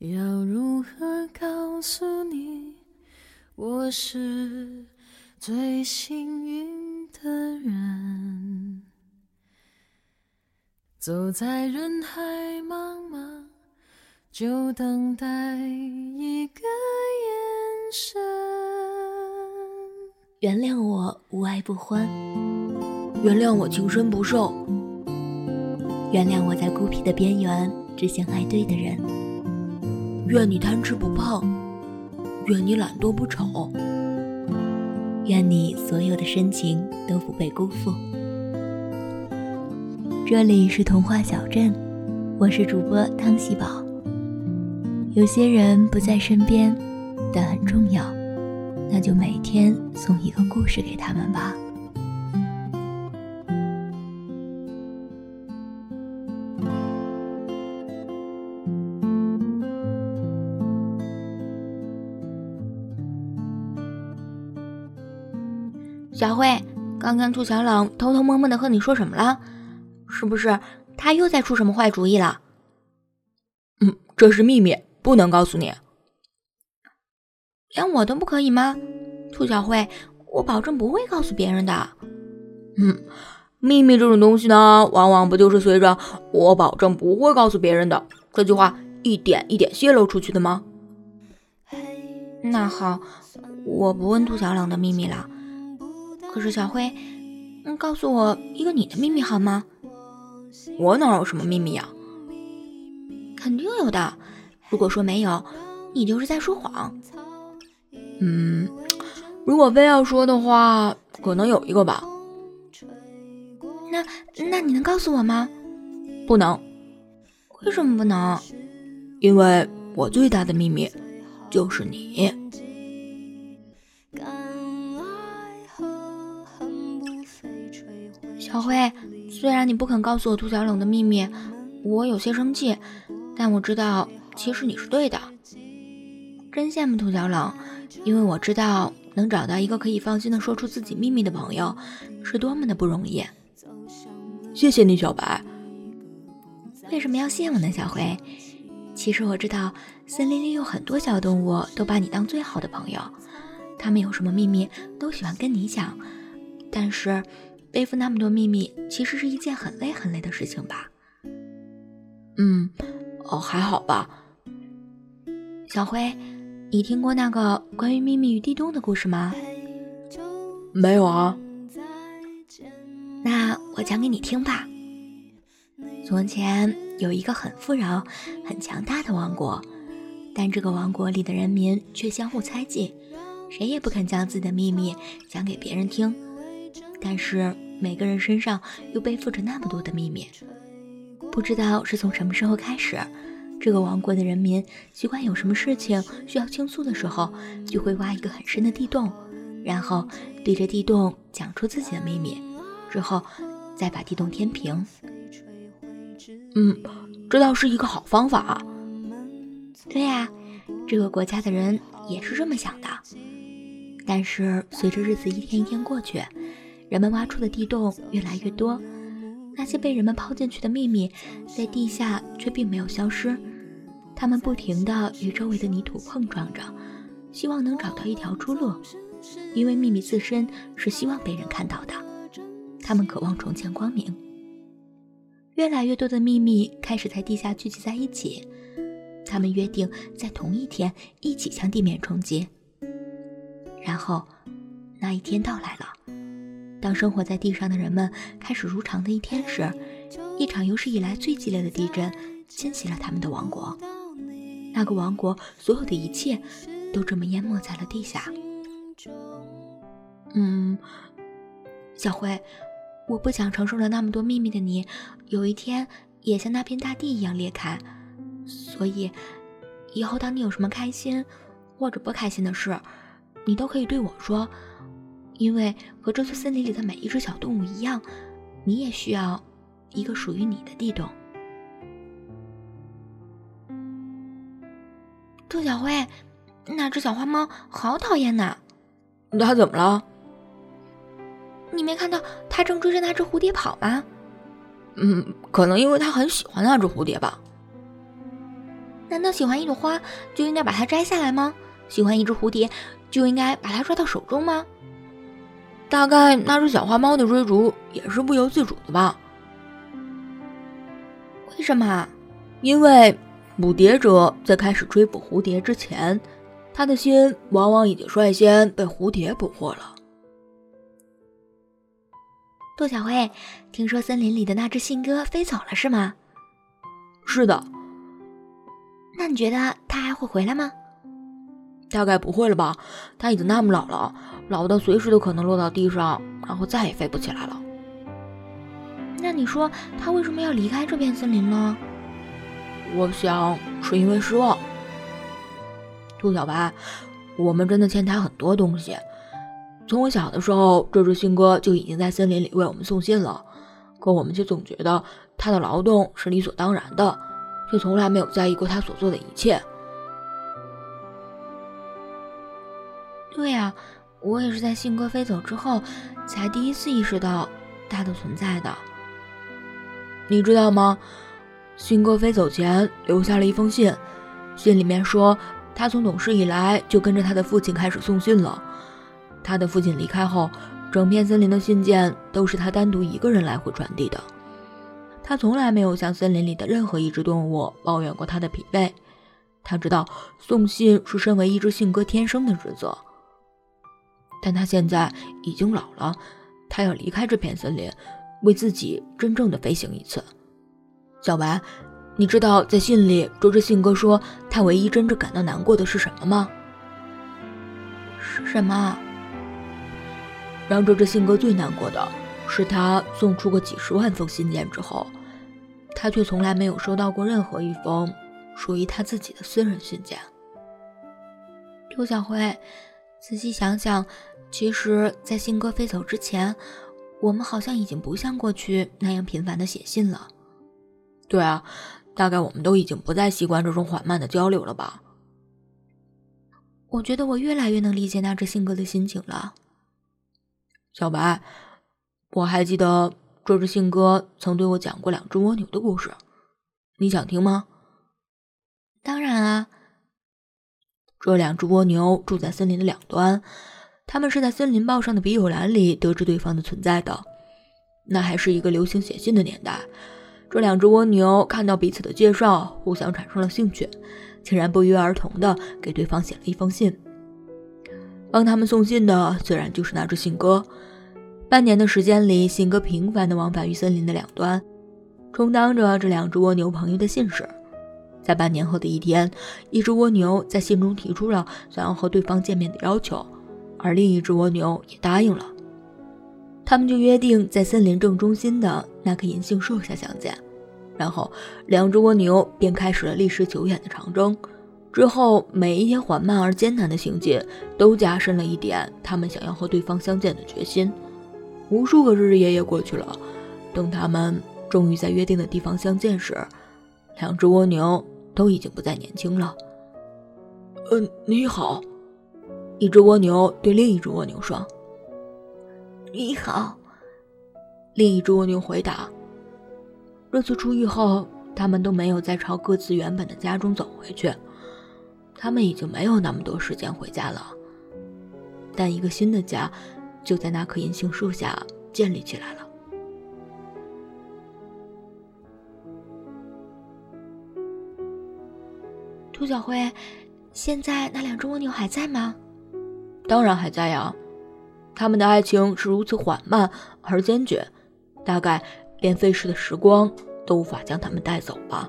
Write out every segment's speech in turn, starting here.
要如何告诉你，我是最幸运的人？走在人海茫茫，就等待一个眼神。原谅我无爱不欢，原谅我情深不寿，原谅我在孤僻的边缘只想爱对的人。愿你贪吃不胖，愿你懒惰不丑，愿你所有的深情都不被辜负。这里是童话小镇，我是主播汤喜宝。有些人不在身边，但很重要，那就每天送一个故事给他们吧。小慧，刚刚兔小冷偷偷摸摸的和你说什么了？是不是他又在出什么坏主意了？嗯，这是秘密，不能告诉你。连我都不可以吗？兔小慧，我保证不会告诉别人的。嗯，秘密这种东西呢，往往不就是随着“我保证不会告诉别人的”这句话一点一点泄露出去的吗？那好，我不问兔小冷的秘密了。可是小辉，嗯，告诉我一个你的秘密好吗？我哪有什么秘密呀？肯定有的。如果说没有，你就是在说谎。嗯，如果非要说的话，可能有一个吧。那那你能告诉我吗？不能。为什么不能？因为我最大的秘密就是你。小辉，虽然你不肯告诉我兔小冷的秘密，我有些生气，但我知道其实你是对的。真羡慕兔小冷，因为我知道能找到一个可以放心的说出自己秘密的朋友，是多么的不容易。谢谢你，小白。为什么要谢我呢，小辉？其实我知道，森林里有很多小动物都把你当最好的朋友，他们有什么秘密都喜欢跟你讲，但是。背负那么多秘密，其实是一件很累很累的事情吧？嗯，哦，还好吧。小辉，你听过那个关于秘密与地洞的故事吗？没有啊。那我讲给你听吧。从前有一个很富饶、很强大的王国，但这个王国里的人民却相互猜忌，谁也不肯将自己的秘密讲给别人听。但是每个人身上又背负着那么多的秘密，不知道是从什么时候开始，这个王国的人民习惯有什么事情需要倾诉的时候，就会挖一个很深的地洞，然后对着地洞讲出自己的秘密，之后再把地洞填平。嗯，这倒是一个好方法。对呀，这个国家的人也是这么想的。但是随着日子一天一天过去，人们挖出的地洞越来越多，那些被人们抛进去的秘密，在地下却并没有消失。他们不停地与周围的泥土碰撞着，希望能找到一条出路。因为秘密自身是希望被人看到的，他们渴望重见光明。越来越多的秘密开始在地下聚集在一起，他们约定在同一天一起向地面冲击。然后，那一天到来了。当生活在地上的人们开始如常的一天时，一场有史以来最激烈的地震侵袭了他们的王国。那个王国所有的一切都这么淹没在了地下。嗯，小辉，我不想承受了那么多秘密的你，有一天也像那片大地一样裂开。所以，以后当你有什么开心或者不开心的事，你都可以对我说。因为和这座森林里的每一只小动物一样，你也需要一个属于你的地洞。兔小灰，那只小花猫好讨厌呐！它怎么了？你没看到它正追着那只蝴蝶跑吗？嗯，可能因为它很喜欢那只蝴蝶吧。难道喜欢一朵花就应该把它摘下来吗？喜欢一只蝴蝶就应该把它抓到手中吗？大概那只小花猫的追逐也是不由自主的吧？为什么？因为捕蝶者在开始追捕蝴蝶之前，他的心往往已经率先被蝴蝶捕获了。杜小慧，听说森林里的那只信鸽飞走了，是吗？是的。那你觉得它还会回来吗？大概不会了吧，他已经那么老了，老到随时都可能落到地上，然后再也飞不起来了。那你说他为什么要离开这片森林呢？我想是因为失望。兔小白，我们真的欠他很多东西。从我小的时候，这只信鸽就已经在森林里为我们送信了，可我们却总觉得它的劳动是理所当然的。却从来没有在意过他所做的一切。对呀，我也是在信鸽飞走之后，才第一次意识到他的存在的。你知道吗？信鸽飞走前留下了一封信，信里面说他从懂事以来就跟着他的父亲开始送信了。他的父亲离开后，整片森林的信件都是他单独一个人来回传递的。他从来没有向森林里的任何一只动物抱怨过他的疲惫。他知道送信是身为一只信鸽天生的职责。但他现在已经老了，他要离开这片森林，为自己真正的飞行一次。小白，你知道在信里，这只信鸽说他唯一真正感到难过的是什么吗？是什么？让这只信鸽最难过的是，他送出过几十万封信件之后。他却从来没有收到过任何一封属于他自己的私人信件。陆小辉，仔细想想，其实，在信鸽飞走之前，我们好像已经不像过去那样频繁的写信了。对啊，大概我们都已经不再习惯这种缓慢的交流了吧？我觉得我越来越能理解那只信鸽的心情了。小白，我还记得。这只信鸽曾对我讲过两只蜗牛的故事，你想听吗？当然啊。这两只蜗牛住在森林的两端，他们是在森林报上的笔友栏里得知对方的存在的。那还是一个流行写信的年代，这两只蜗牛看到彼此的介绍，互相产生了兴趣，竟然不约而同的给对方写了一封信。帮他们送信的自然就是那只信鸽。半年的时间里，信鸽频繁地往返于森林的两端，充当着这两只蜗牛朋友的信使。在半年后的一天，一只蜗牛在信中提出了想要和对方见面的要求，而另一只蜗牛也答应了。他们就约定在森林正中心的那棵银杏树下相见，然后两只蜗牛便开始了历时久远的长征。之后，每一天缓慢而艰难的行进，都加深了一点他们想要和对方相见的决心。无数个日日夜夜过去了，等他们终于在约定的地方相见时，两只蜗牛都已经不再年轻了。嗯，你好，一只蜗牛对另一只蜗牛说：“你好。”另一只蜗牛回答。这次出狱后，他们都没有再朝各自原本的家中走回去，他们已经没有那么多时间回家了。但一个新的家。就在那棵银杏树下建立起来了。兔小辉，现在那两只蜗牛还在吗？当然还在呀，他们的爱情是如此缓慢而坚决，大概连飞逝的时光都无法将他们带走吧。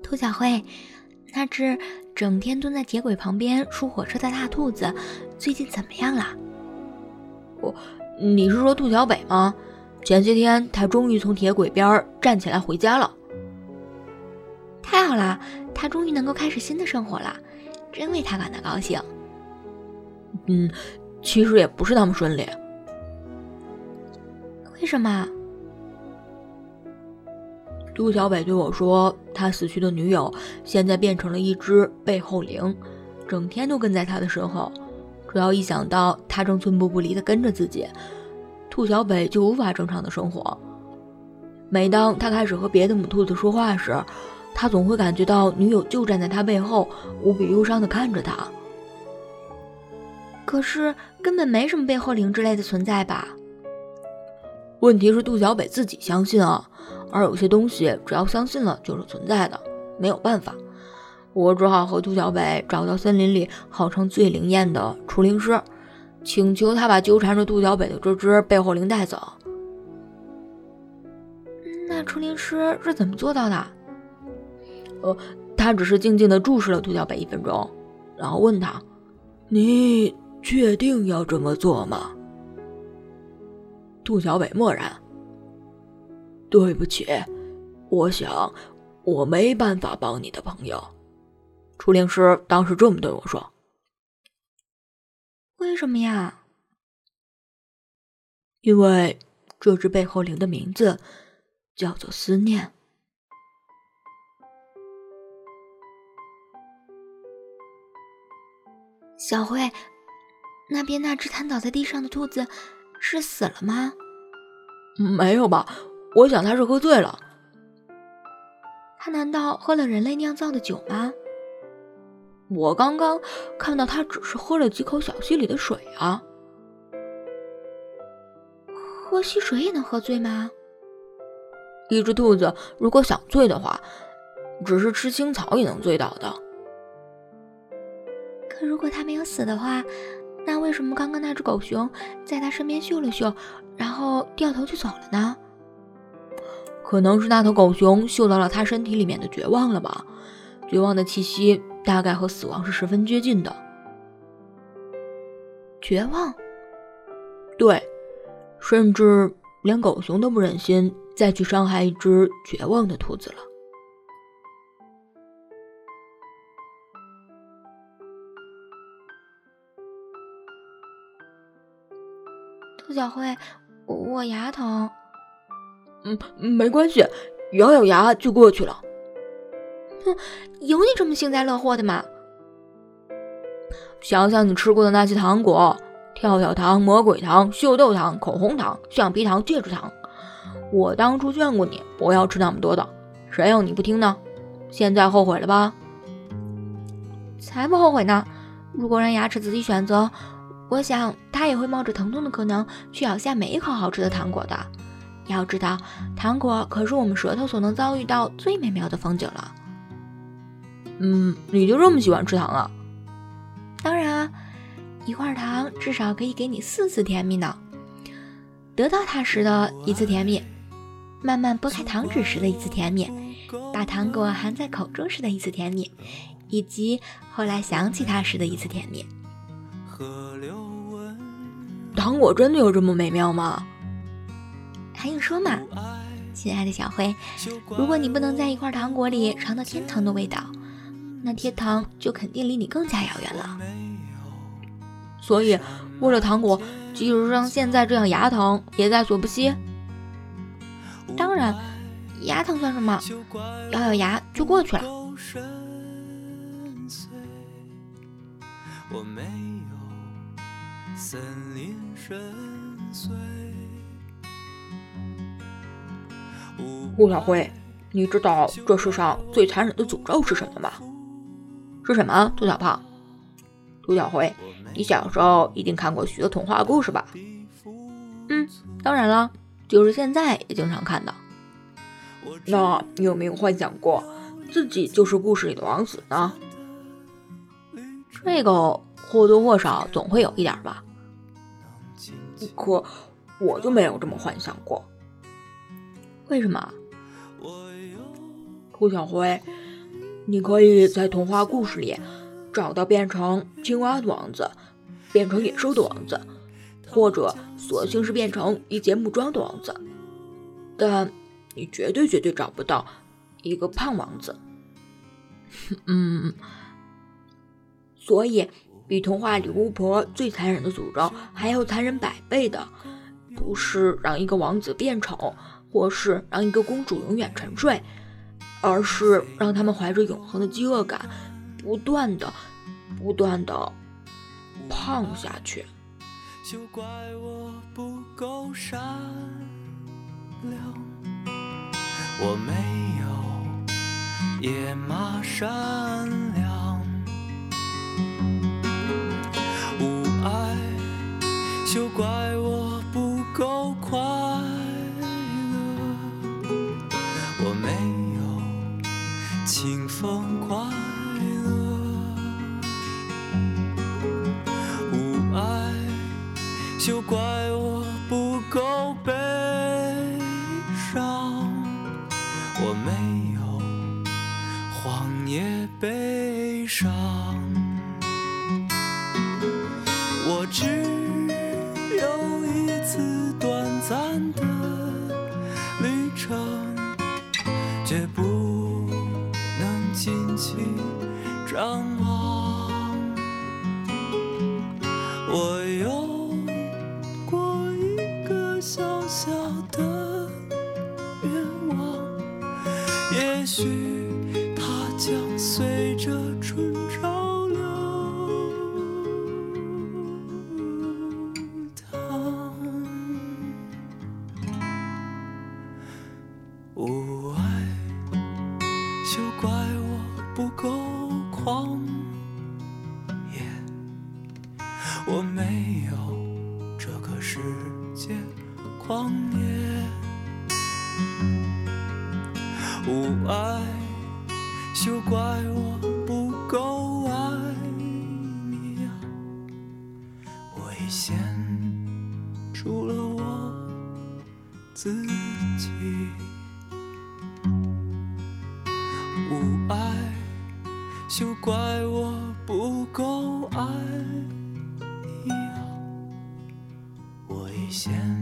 兔小慧。那只整天蹲在铁轨旁边数火车的大兔子，最近怎么样了？我，你是说兔小北吗？前些天他终于从铁轨边站起来回家了。太好了，他终于能够开始新的生活了，真为他感到高兴。嗯，其实也不是那么顺利。为什么？杜小北对我说：“他死去的女友现在变成了一只背后灵，整天都跟在他的身后。只要一想到他正寸步不离地跟着自己，兔小北就无法正常的生活。每当他开始和别的母兔子说话时，他总会感觉到女友就站在他背后，无比忧伤的看着他。可是根本没什么背后灵之类的存在吧？问题是杜小北自己相信啊，而有些东西只要相信了就是存在的，没有办法。我只好和杜小北找到森林里号称最灵验的除灵师，请求他把纠缠着杜小北的这只背后灵带走。那除灵师是怎么做到的？呃，他只是静静地注视了杜小北一分钟，然后问他：“你确定要这么做吗？”杜小北默然。对不起，我想我没办法帮你的朋友。初灵师当时这么对我说：“为什么呀？”因为这只背后灵的名字叫做思念。小慧，那边那只瘫倒在地上的兔子是死了吗？没有吧，我想它是喝醉了。它难道喝了人类酿造的酒吗？我刚刚看到他只是喝了几口小溪里的水啊！喝溪水也能喝醉吗？一只兔子如果想醉的话，只是吃青草也能醉倒的。可如果他没有死的话，那为什么刚刚那只狗熊在他身边嗅了嗅，然后掉头就走了呢？可能是那头狗熊嗅到了他身体里面的绝望了吧？绝望的气息。大概和死亡是十分接近的。绝望，对，甚至连狗熊都不忍心再去伤害一只绝望的兔子了。小慧，我牙疼。嗯，没关系，咬咬牙就过去了。哼，有你这么幸灾乐祸的吗？想想你吃过的那些糖果：跳跳糖、魔鬼糖、秀豆糖、口红糖、橡皮糖、戒指糖。我当初劝过你不要吃那么多的，谁要你不听呢？现在后悔了吧？才不后悔呢！如果让牙齿自己选择，我想它也会冒着疼痛的可能去咬下每一口好吃的糖果的。要知道，糖果可是我们舌头所能遭遇到最美妙的风景了。嗯，你就这么喜欢吃糖啊？当然啊，一块糖至少可以给你四次甜蜜呢。得到它时的一次甜蜜，慢慢剥开糖纸时的一次甜蜜，把糖果含在口中时的一次甜蜜，以及后来想起它时的一次甜蜜。糖果真的有这么美妙吗？还用说吗？亲爱的小灰，如果你不能在一块糖果里尝到天堂的味道。那天堂就肯定离你更加遥远了。所以，为了糖果，即使像现在这样牙疼，也在所不惜。当然，牙疼算什么？咬咬牙就过去了。顾小辉，你知道这世上最残忍的诅咒是什么吗？是什么？杜小胖，杜小辉，你小时候一定看过许多童话故事吧？嗯，当然了，就是现在也经常看的。那你有没有幻想过自己就是故事里的王子呢？这个或多或少总会有一点吧。可我就没有这么幻想过。为什么？兔小灰。你可以在童话故事里找到变成青蛙的王子，变成野兽的王子，或者索性是变成一节木桩的王子，但你绝对绝对找不到一个胖王子。嗯，所以比童话里巫婆最残忍的诅咒还要残忍百倍的不是让一个王子变丑或是让一个公主永远沉睡而是让他们怀着永恒的饥饿感不断的不断的胖下去。就怪我不够善良我没有野马善良悲伤。我知除了我自己，无爱，休怪我不够爱你啊！我已先。